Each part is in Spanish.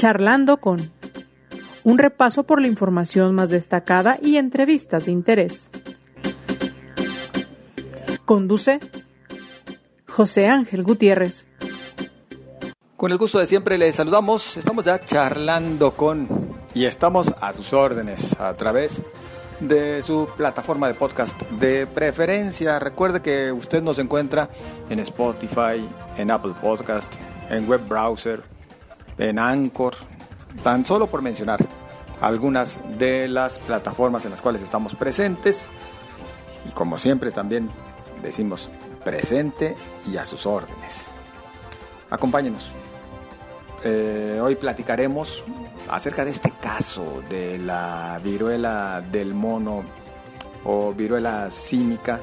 Charlando con un repaso por la información más destacada y entrevistas de interés. Conduce José Ángel Gutiérrez. Con el gusto de siempre les saludamos. Estamos ya charlando con y estamos a sus órdenes a través de su plataforma de podcast de preferencia. Recuerde que usted nos encuentra en Spotify, en Apple Podcast, en web browser, en Anchor, tan solo por mencionar algunas de las plataformas en las cuales estamos presentes. Y como siempre también decimos presente y a sus órdenes. Acompáñenos. Eh, hoy platicaremos acerca de este caso de la viruela del mono o viruela cínica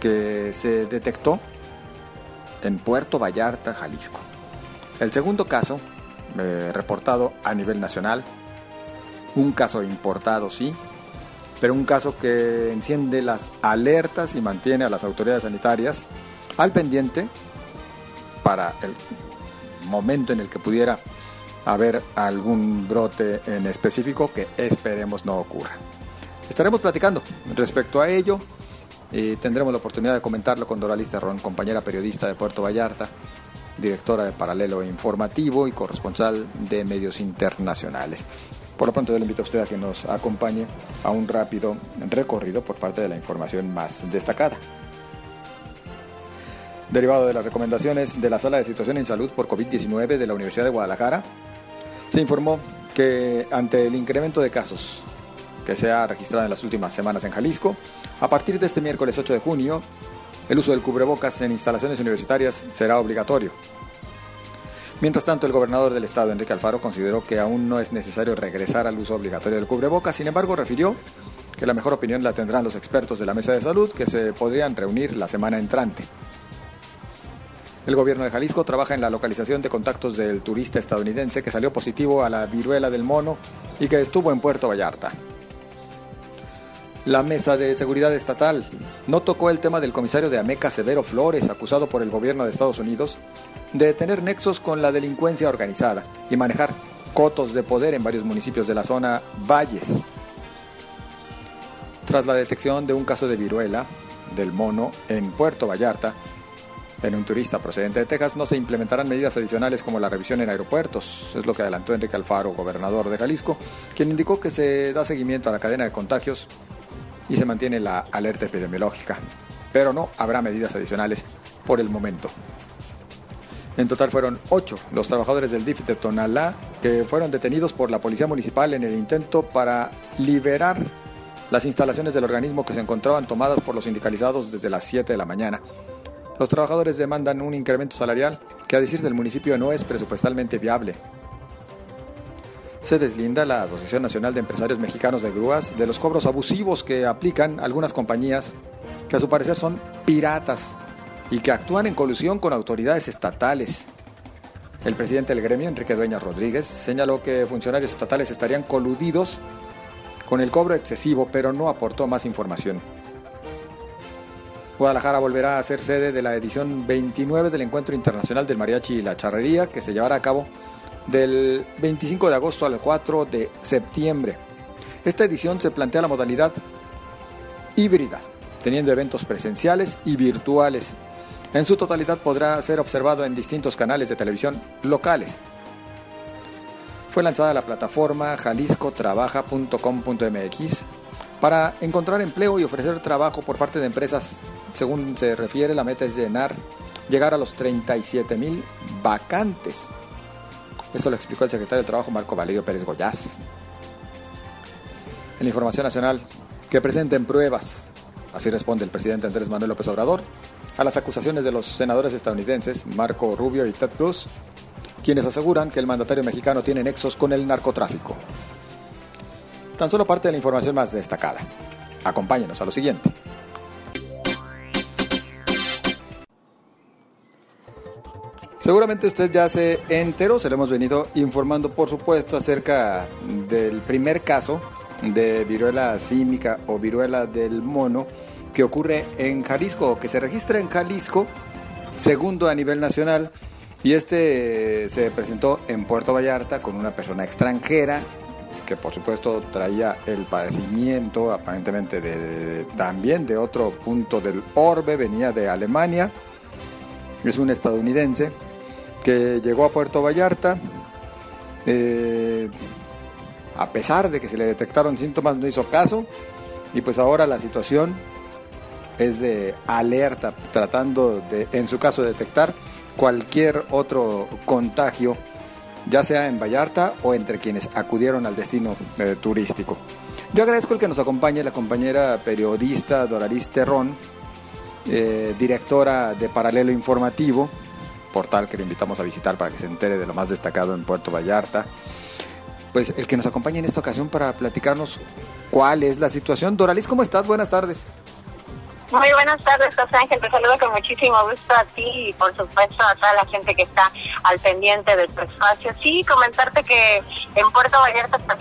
que se detectó en Puerto Vallarta, Jalisco. El segundo caso, eh, reportado a nivel nacional, un caso importado, sí, pero un caso que enciende las alertas y mantiene a las autoridades sanitarias al pendiente para el momento en el que pudiera haber algún brote en específico que esperemos no ocurra. Estaremos platicando respecto a ello y tendremos la oportunidad de comentarlo con Doralista Ron, compañera periodista de Puerto Vallarta, directora de Paralelo Informativo y corresponsal de medios internacionales. Por lo pronto yo le invito a usted a que nos acompañe a un rápido recorrido por parte de la información más destacada. Derivado de las recomendaciones de la Sala de Situación en Salud por COVID-19 de la Universidad de Guadalajara, se informó que ante el incremento de casos que se ha registrado en las últimas semanas en Jalisco, a partir de este miércoles 8 de junio, el uso del cubrebocas en instalaciones universitarias será obligatorio. Mientras tanto, el gobernador del estado, Enrique Alfaro, consideró que aún no es necesario regresar al uso obligatorio del cubrebocas, sin embargo, refirió que la mejor opinión la tendrán los expertos de la mesa de salud que se podrían reunir la semana entrante. El gobierno de Jalisco trabaja en la localización de contactos del turista estadounidense que salió positivo a la viruela del mono y que estuvo en Puerto Vallarta. La Mesa de Seguridad Estatal no tocó el tema del comisario de Ameca Severo Flores, acusado por el gobierno de Estados Unidos de tener nexos con la delincuencia organizada y manejar cotos de poder en varios municipios de la zona Valles. Tras la detección de un caso de viruela del mono en Puerto Vallarta, en un turista procedente de Texas no se implementarán medidas adicionales como la revisión en aeropuertos, es lo que adelantó Enrique Alfaro, gobernador de Jalisco, quien indicó que se da seguimiento a la cadena de contagios y se mantiene la alerta epidemiológica, pero no habrá medidas adicionales por el momento. En total fueron ocho los trabajadores del DIF de Tonalá que fueron detenidos por la Policía Municipal en el intento para liberar las instalaciones del organismo que se encontraban tomadas por los sindicalizados desde las 7 de la mañana. Los trabajadores demandan un incremento salarial que a decir del municipio no es presupuestalmente viable. Se deslinda la Asociación Nacional de Empresarios Mexicanos de Grúas de los cobros abusivos que aplican algunas compañías que a su parecer son piratas y que actúan en colusión con autoridades estatales. El presidente del gremio, Enrique Dueñas Rodríguez, señaló que funcionarios estatales estarían coludidos con el cobro excesivo, pero no aportó más información. Guadalajara volverá a ser sede de la edición 29 del Encuentro Internacional del Mariachi y la Charrería, que se llevará a cabo del 25 de agosto al 4 de septiembre. Esta edición se plantea la modalidad híbrida, teniendo eventos presenciales y virtuales. En su totalidad podrá ser observado en distintos canales de televisión locales. Fue lanzada la plataforma jaliscotrabaja.com.mx para encontrar empleo y ofrecer trabajo por parte de empresas según se refiere, la meta es llenar, llegar a los 37 mil vacantes. Esto lo explicó el secretario de Trabajo Marco Valerio Pérez Goyaz. En la información nacional, que presenten pruebas, así responde el presidente Andrés Manuel López Obrador, a las acusaciones de los senadores estadounidenses Marco Rubio y Ted Cruz, quienes aseguran que el mandatario mexicano tiene nexos con el narcotráfico. Tan solo parte de la información más destacada. Acompáñenos a lo siguiente. Seguramente usted ya se enteró, se lo hemos venido informando, por supuesto, acerca del primer caso de viruela símica o viruela del mono que ocurre en Jalisco o que se registra en Jalisco, segundo a nivel nacional, Y este se presentó en Puerto Vallarta con una persona extranjera que por supuesto traía el padecimiento aparentemente de, también de otro punto del orbe, venía de Alemania, es un estadounidense que llegó a Puerto Vallarta, eh, a pesar de que se le detectaron síntomas no hizo caso y pues ahora la situación es de alerta, tratando de, en su caso, detectar cualquier otro contagio ya sea en Vallarta o entre quienes acudieron al destino eh, turístico. Yo agradezco el que nos acompañe la compañera periodista Doralis Terrón, eh, directora de Paralelo Informativo, portal que le invitamos a visitar para que se entere de lo más destacado en Puerto Vallarta. Pues el que nos acompañe en esta ocasión para platicarnos cuál es la situación. Doralis, ¿cómo estás? Buenas tardes. Muy buenas tardes, José Ángel. Te saludo con muchísimo gusto a ti y, por supuesto, a toda la gente que está al pendiente del tu espacio. Sí, comentarte que en Puerto Vallarta pues,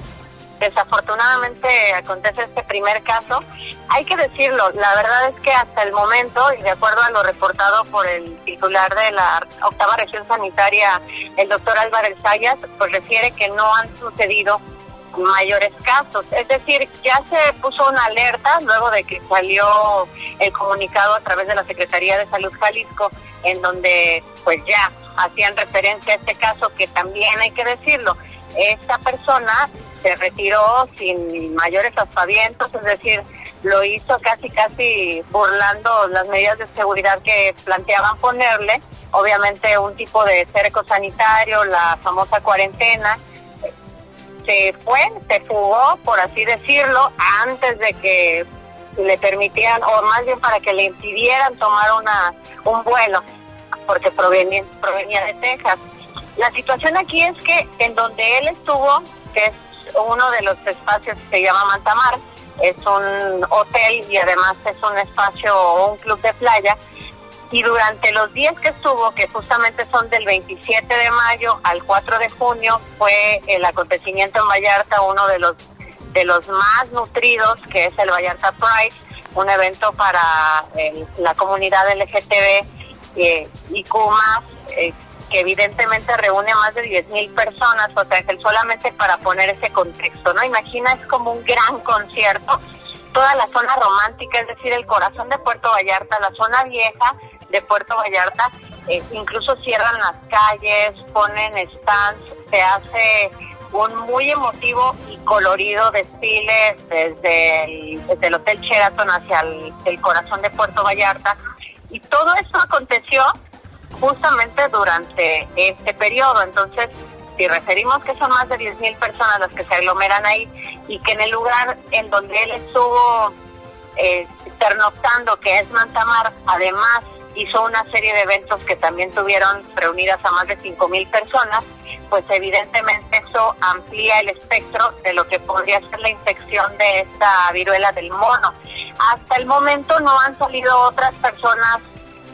desafortunadamente acontece este primer caso. Hay que decirlo, la verdad es que hasta el momento, y de acuerdo a lo reportado por el titular de la octava región sanitaria, el doctor Álvarez Sayas, pues refiere que no han sucedido mayores casos. Es decir, ya se puso una alerta luego de que salió el comunicado a través de la Secretaría de Salud Jalisco, en donde pues ya hacían referencia a este caso que también hay que decirlo, esta persona se retiró sin mayores aspavientos, es decir, lo hizo casi casi burlando las medidas de seguridad que planteaban ponerle, obviamente un tipo de cerco sanitario, la famosa cuarentena, se fue, se fugó, por así decirlo, antes de que le permitieran, o más bien para que le impidieran tomar una un vuelo, porque provenía, provenía de Texas. La situación aquí es que en donde él estuvo, que es uno de los espacios que se llama Mantamar, es un hotel y además es un espacio o un club de playa, y durante los días que estuvo, que justamente son del 27 de mayo al 4 de junio, fue el acontecimiento en Vallarta, uno de los de los más nutridos, que es el Vallarta Pride, un evento para la comunidad LGTB eh, y eh, que evidentemente reúne más de 10.000 personas, o sea, que solamente para poner ese contexto, ¿no? Imagina, es como un gran concierto, toda la zona romántica, es decir, el corazón de Puerto Vallarta, la zona vieja, de Puerto Vallarta, eh, incluso cierran las calles, ponen stands, se hace un muy emotivo y colorido desfile desde el, desde el Hotel Sheraton hacia el, corazón de Puerto Vallarta. Y todo esto aconteció justamente durante este periodo. Entonces, si referimos que son más de 10.000 personas las que se aglomeran ahí y que en el lugar en donde él estuvo eh, pernoctando, que es Mantamar, además hizo una serie de eventos que también tuvieron reunidas a más de 5.000 personas, pues evidentemente eso amplía el espectro de lo que podría ser la infección de esta viruela del mono. Hasta el momento no han salido otras personas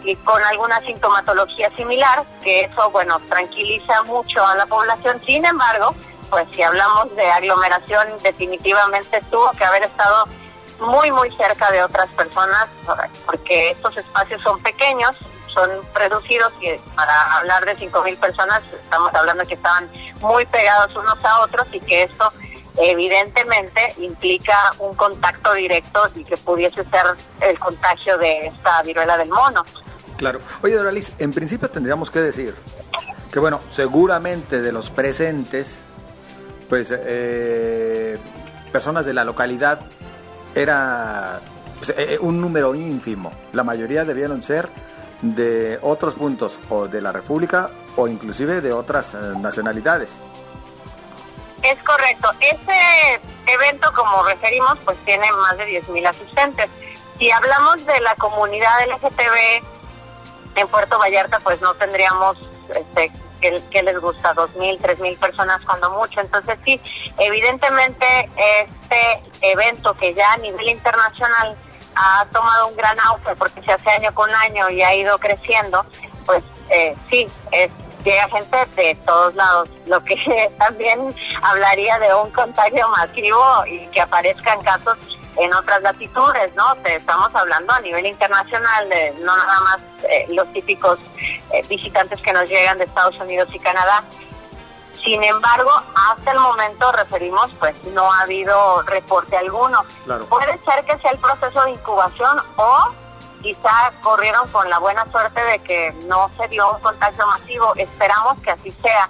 y con alguna sintomatología similar, que eso, bueno, tranquiliza mucho a la población. Sin embargo, pues si hablamos de aglomeración, definitivamente tuvo que haber estado muy, muy cerca de otras personas, porque estos espacios son pequeños, son reducidos y para hablar de 5.000 personas estamos hablando que estaban muy pegados unos a otros y que esto evidentemente implica un contacto directo y que pudiese ser el contagio de esta viruela del mono. Claro. Oye, Doralis, en principio tendríamos que decir que, bueno, seguramente de los presentes, pues eh, personas de la localidad era pues, eh, eh, un número ínfimo. La mayoría debieron ser de otros puntos o de la República o inclusive de otras nacionalidades. Es correcto. Este evento, como referimos, pues tiene más de 10.000 asistentes. Si hablamos de la comunidad LGTB en Puerto Vallarta, pues no tendríamos este, que, les gusta, dos mil, tres mil personas cuando mucho. Entonces sí, evidentemente este evento que ya a nivel internacional ha tomado un gran auge porque se hace año con año y ha ido creciendo, pues eh, sí, es, llega gente de todos lados, lo que también hablaría de un contagio masivo y que aparezcan casos en otras latitudes, ¿no? estamos hablando a nivel internacional de no nada más eh, los típicos eh, visitantes que nos llegan de Estados Unidos y Canadá. Sin embargo, hasta el momento referimos, pues no ha habido reporte alguno. Puede ser que sea el proceso de incubación o quizá corrieron con la buena suerte de que no se dio un contagio masivo. Esperamos que así sea.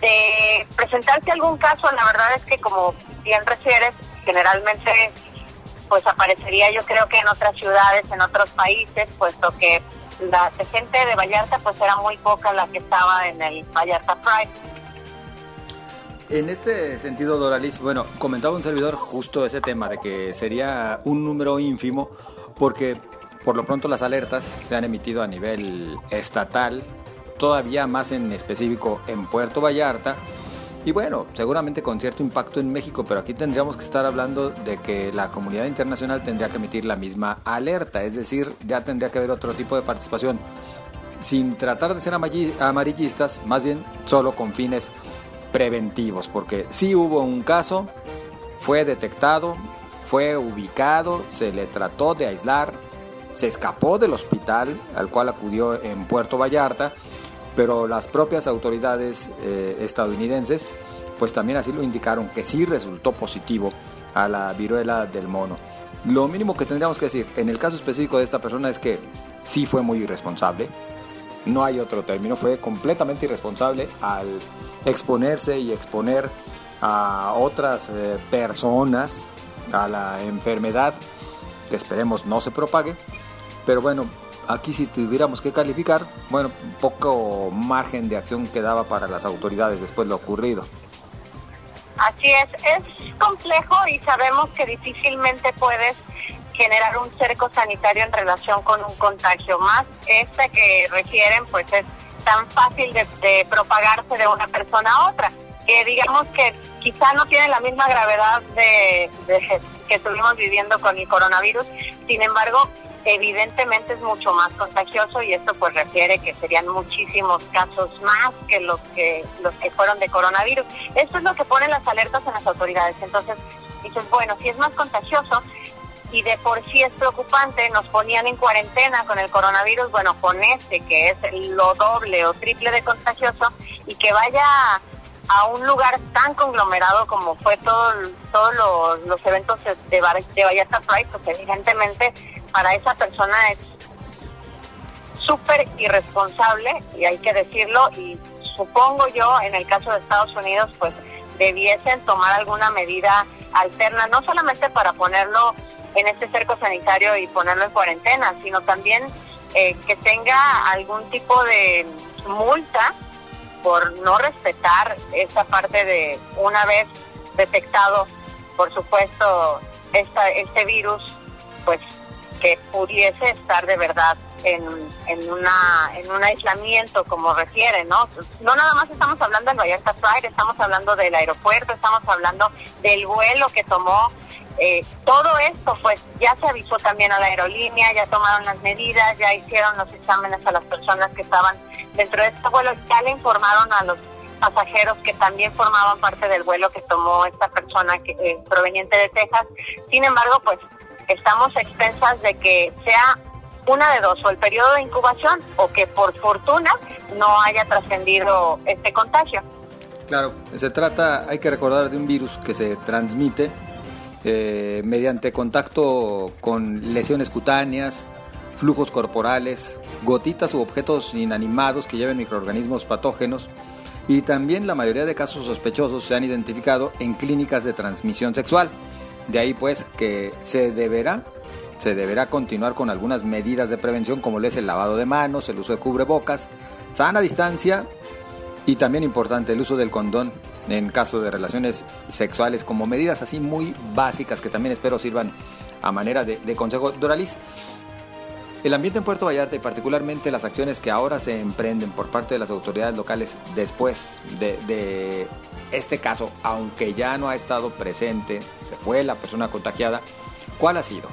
De presentarse algún caso, la verdad es que como bien refieres, generalmente pues aparecería yo creo que en otras ciudades, en otros países, puesto que la gente de Vallarta pues era muy poca la que estaba en el Vallarta Pride. En este sentido, Doralis, bueno, comentaba un servidor justo ese tema de que sería un número ínfimo porque por lo pronto las alertas se han emitido a nivel estatal, todavía más en específico en Puerto Vallarta. Y bueno, seguramente con cierto impacto en México, pero aquí tendríamos que estar hablando de que la comunidad internacional tendría que emitir la misma alerta, es decir, ya tendría que haber otro tipo de participación, sin tratar de ser amarillistas, más bien solo con fines preventivos, porque si hubo un caso, fue detectado, fue ubicado, se le trató de aislar, se escapó del hospital al cual acudió en Puerto Vallarta, pero las propias autoridades eh, estadounidenses pues también así lo indicaron que sí resultó positivo a la viruela del mono. Lo mínimo que tendríamos que decir en el caso específico de esta persona es que sí fue muy irresponsable, no hay otro término, fue completamente irresponsable al exponerse y exponer a otras eh, personas a la enfermedad que esperemos no se propague pero bueno, aquí si tuviéramos que calificar, bueno, poco margen de acción quedaba para las autoridades después de lo ocurrido. Así es, es complejo y sabemos que difícilmente puedes generar un cerco sanitario en relación con un contagio. Más este que refieren, pues es tan fácil de, propagarse de una persona a otra, que digamos que quizá no tiene la misma gravedad de, de que estuvimos viviendo con el coronavirus, sin embargo, evidentemente es mucho más contagioso y esto pues refiere que serían muchísimos casos más que los que los que fueron de coronavirus. Esto es lo que ponen las alertas en las autoridades. Entonces, dicen, bueno, si es más contagioso y de por sí es preocupante, nos ponían en cuarentena con el coronavirus, bueno, con este que es lo doble o triple de contagioso y que vaya a un lugar tan conglomerado como fue todo, todos los, los eventos de, de Vallarta Pride, pues evidentemente para esa persona es súper irresponsable y hay que decirlo y supongo yo en el caso de Estados Unidos pues debiesen tomar alguna medida alterna, no solamente para ponerlo en este cerco sanitario y ponerlo en cuarentena, sino también eh, que tenga algún tipo de multa por no respetar esa parte de una vez detectado, por supuesto, esta, este virus, pues que pudiese estar de verdad en, en, una, en un aislamiento, como refieren, ¿no? No nada más estamos hablando del Vallarta Pride, estamos hablando del aeropuerto, estamos hablando del vuelo que tomó. Eh, todo esto, pues ya se avisó también a la aerolínea, ya tomaron las medidas, ya hicieron los exámenes a las personas que estaban dentro de este vuelo, ya le informaron a los pasajeros que también formaban parte del vuelo que tomó esta persona que, eh, proveniente de Texas. Sin embargo, pues estamos expensas de que sea una de dos, o el periodo de incubación o que por fortuna no haya trascendido este contagio. Claro, se trata, hay que recordar, de un virus que se transmite eh, mediante contacto con lesiones cutáneas, flujos corporales, gotitas u objetos inanimados que lleven microorganismos patógenos y también la mayoría de casos sospechosos se han identificado en clínicas de transmisión sexual. De ahí pues que se deberá se deberá continuar con algunas medidas de prevención como es el lavado de manos, el uso de cubrebocas, sana distancia y también importante el uso del condón en caso de relaciones sexuales como medidas así muy básicas que también espero sirvan a manera de, de consejo. Doralis, el ambiente en Puerto Vallarta y particularmente las acciones que ahora se emprenden por parte de las autoridades locales después de, este caso, aunque ya no ha estado presente, se fue la persona contagiada, ¿cuál ha sido?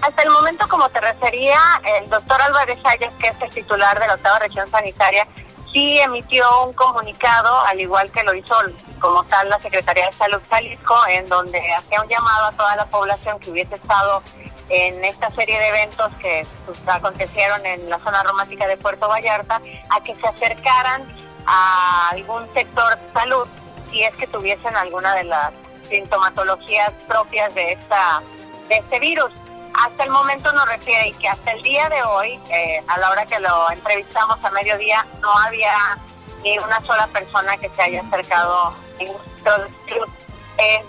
Hasta el momento, como te refería, el doctor Álvarez Ayes, que es el titular de la octava región sanitaria, sí emitió un comunicado, al igual que lo hizo como tal la Secretaría de Salud Jalisco, en donde hacía un llamado a toda la población que hubiese estado en esta serie de eventos que pues, acontecieron en la zona romántica de Puerto Vallarta, a que se acercaran a algún sector salud si es que tuviesen alguna de las sintomatologías propias de esta de este virus. Hasta el momento nos refiere que hasta el día de hoy, eh, a la hora que lo entrevistamos a mediodía, no había ni una sola persona que se haya acercado en club. Eh,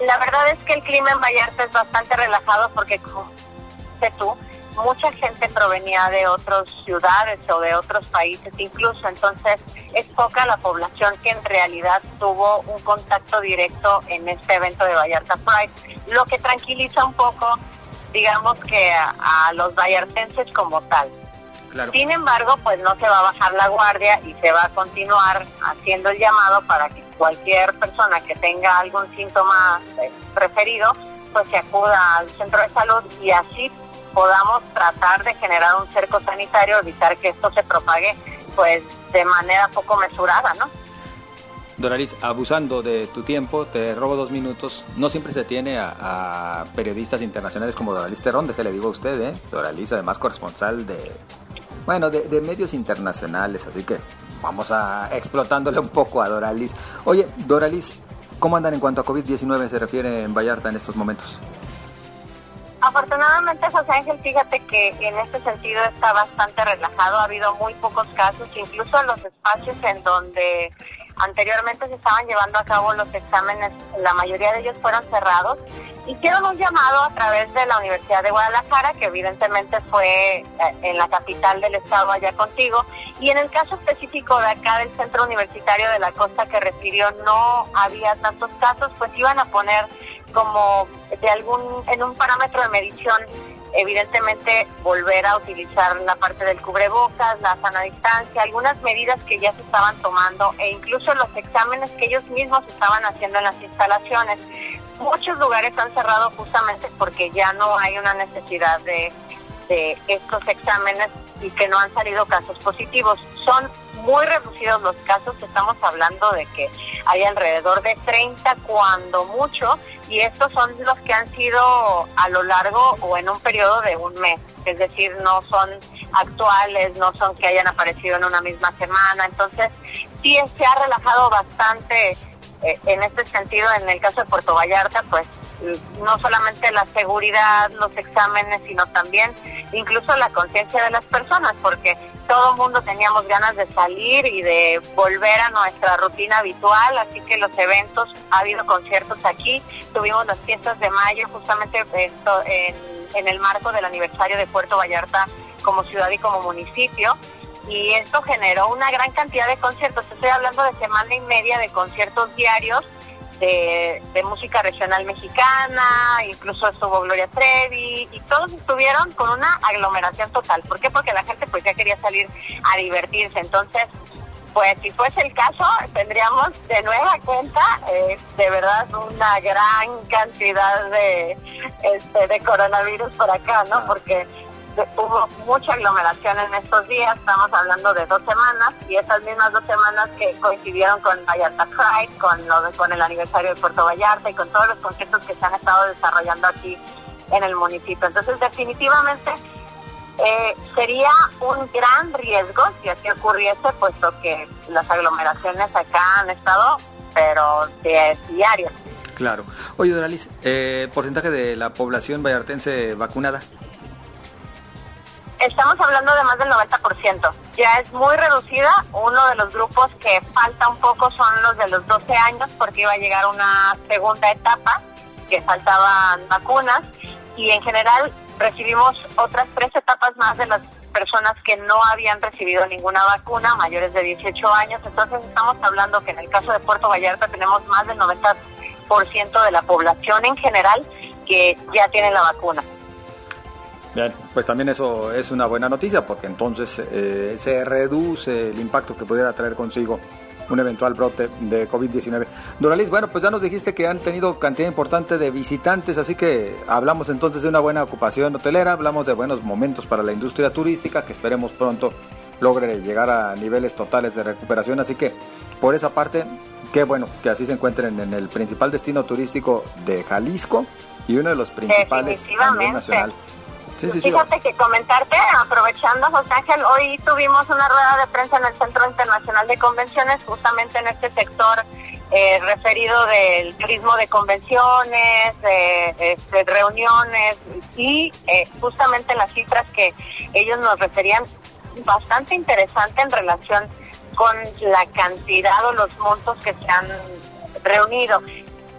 la verdad es que el clima en Vallarta es bastante relajado porque, como sé tú, mucha gente provenía de otras ciudades o de otros países incluso, entonces es poca la población que en realidad tuvo un contacto directo en este evento de Vallarta Pride, lo que tranquiliza un poco, digamos que a, los vallartenses como tal. Sin embargo, pues no se va a bajar la guardia y se va a continuar haciendo el llamado para que cualquier persona que tenga algún síntoma eh, preferido, pues se acuda al centro de salud y así podamos tratar de generar un cerco sanitario, evitar que esto se propague pues de manera poco mesurada, ¿no? Doralis, abusando de tu tiempo, te robo dos minutos. No siempre se tiene a, periodistas internacionales como Doralis Terrón, de que le digo a usted, ¿eh? Doralis, además corresponsal de, bueno, de, de, medios internacionales, así que vamos a explotándole un poco a Doralis. Oye, Doralis, ¿cómo andan en cuanto a COVID-19 se refiere en Vallarta en estos momentos? Afortunadamente, José Ángel, fíjate que en este sentido está bastante relajado. Ha habido muy pocos casos, incluso en los espacios en donde anteriormente se estaban llevando a cabo los exámenes, la mayoría de ellos fueron cerrados. Hicieron un llamado a través de la Universidad de Guadalajara, que evidentemente fue eh, en la capital del estado allá contigo, y en el caso específico de acá del Centro Universitario de la Costa que refirió no había tantos casos, pues iban a poner como de algún, en un parámetro de medición, evidentemente volver a utilizar la parte del cubrebocas, la sana distancia, algunas medidas que ya se estaban tomando e incluso los exámenes que ellos mismos estaban haciendo en las instalaciones. Muchos lugares han cerrado justamente porque ya no hay una necesidad de, de estos exámenes y que no han salido casos positivos. Son muy reducidos los casos, estamos hablando de que hay alrededor de 30 cuando mucho y estos son los que han sido a lo largo o en un periodo de un mes, es decir, no son actuales, no son que hayan aparecido en una misma semana, entonces sí se ha relajado bastante eh, en este sentido en el caso de Puerto Vallarta, pues no solamente la seguridad, los exámenes, sino también incluso la conciencia de las personas, porque todo el mundo teníamos ganas de salir y de volver a nuestra rutina habitual, así que los eventos, ha habido conciertos aquí, tuvimos las fiestas de mayo justamente esto, en, en el marco del aniversario de Puerto Vallarta como ciudad y como municipio y esto generó una gran cantidad de conciertos. Estoy hablando de semana y media de conciertos diarios de, música regional mexicana, incluso estuvo Gloria Trevi, y todos estuvieron con una aglomeración total. ¿Por qué? Porque la gente pues ya quería salir a divertirse. Entonces, pues si fuese el caso, tendríamos de nueva cuenta, eh, de verdad, una gran cantidad de, este, de coronavirus por acá, ¿no? Porque hubo mucha aglomeración en estos días, estamos hablando de dos semanas, y esas mismas dos semanas que coincidieron con Vallarta Pride, con, lo con el aniversario de Puerto Vallarta y con todos los conciertos que se han estado desarrollando aquí en el municipio. Entonces, definitivamente eh, sería un gran riesgo si así ocurriese, puesto que las aglomeraciones acá han estado, pero de diario. Claro. Oye, Doralis, eh, ¿porcentaje de la población vallartense vacunada? Estamos hablando de más del 90%. Ya es muy reducida. Uno de los grupos que falta un poco son los de los 12 años porque iba a llegar una segunda etapa que faltaban vacunas y en general recibimos otras tres etapas más de las personas que no habían recibido ninguna vacuna, mayores de 18 años. Entonces estamos hablando que en el caso de Puerto Vallarta tenemos más del 90% de la población en general que ya tiene la vacuna. Bien, pues también eso es una buena noticia porque entonces eh, se reduce el impacto que pudiera traer consigo un eventual brote de COVID-19. Doralis, bueno, pues ya nos dijiste que han tenido cantidad importante de visitantes, así que hablamos entonces de una buena ocupación hotelera, hablamos de buenos momentos para la industria turística, que esperemos pronto logre llegar a niveles totales de recuperación. Así que por esa parte, qué bueno que así se encuentren en el principal destino turístico de Jalisco y uno de los principales a nivel nacional. Fíjate que comentarte, aprovechando José Ángel, hoy tuvimos una rueda de prensa en el Centro Internacional de Convenciones, justamente en este sector eh, referido del turismo de convenciones, de, este, reuniones y eh, justamente las cifras que ellos nos referían bastante interesante en relación con la cantidad o los montos que se han reunido.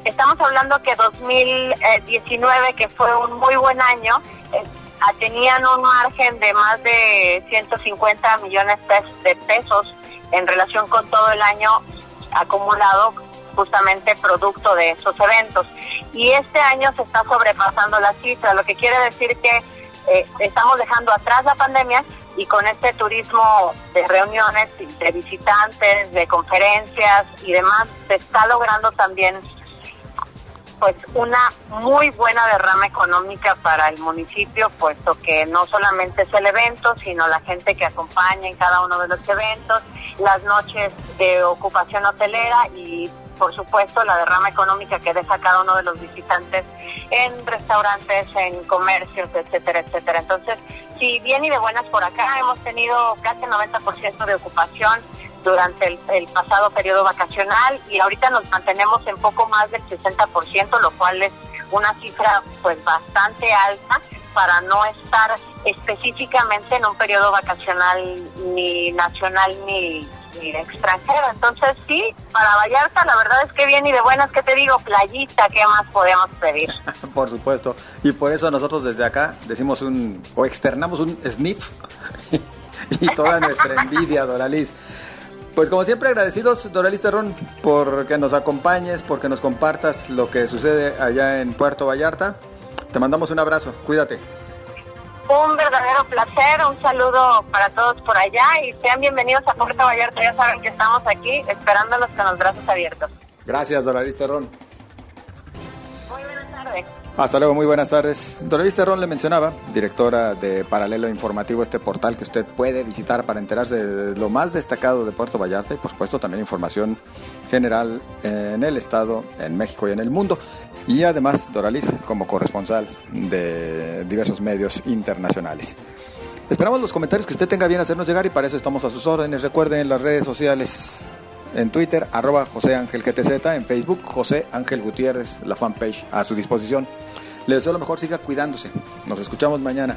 Estamos hablando que 2019, que fue un muy buen año, eh, tenían un margen de más de 150 millones de pesos en relación con todo el año acumulado justamente producto de esos eventos. Y este año se está sobrepasando la cifra, lo que quiere decir que eh, estamos dejando atrás la pandemia y con este turismo de reuniones, de visitantes, de conferencias y demás, se está logrando también pues una muy buena derrama económica para el municipio, puesto que no solamente es el evento, sino la gente que acompaña en cada uno de los eventos, las noches de ocupación hotelera y por supuesto la derrama económica que deja cada uno de los visitantes en restaurantes, en comercios, etcétera, etcétera. Entonces, si bien y de buenas por acá, hemos tenido casi 90% de ocupación durante el, pasado periodo vacacional y ahorita nos mantenemos en poco más del 60%, lo cual es una cifra pues bastante alta para no estar específicamente en un periodo vacacional ni nacional ni, ni extranjero. Entonces sí, para Vallarta la verdad es que bien y de buenas, que te digo? Playita, ¿qué más podemos pedir? por supuesto, y por eso nosotros desde acá decimos un, o externamos un sniff y toda nuestra envidia, Doraliz. Pues como siempre agradecidos, Doralis Terrón, por que nos acompañes, porque nos compartas lo que sucede allá en Puerto Vallarta. Te mandamos un abrazo, cuídate. Un verdadero placer, un saludo para todos por allá y sean bienvenidos a Puerto Vallarta. Ya saben que estamos aquí esperándolos con los brazos abiertos. Gracias, Doralis Terrón. Hasta luego, muy buenas tardes. Doralis Terrón le mencionaba, directora de Paralelo Informativo, este portal que usted puede visitar para enterarse de lo más destacado de Puerto Vallarta y por supuesto también información general en el estado, en México y en el mundo y además Doralis como corresponsal de diversos medios internacionales. Esperamos los comentarios que usted tenga bien hacernos llegar y para eso estamos a sus órdenes. Recuerden en las redes sociales, en Twitter, arroba José Ángel GTZ, en Facebook, José Ángel Gutiérrez, la fanpage a su disposición. Le deseo lo mejor, siga cuidándose. Nos escuchamos mañana.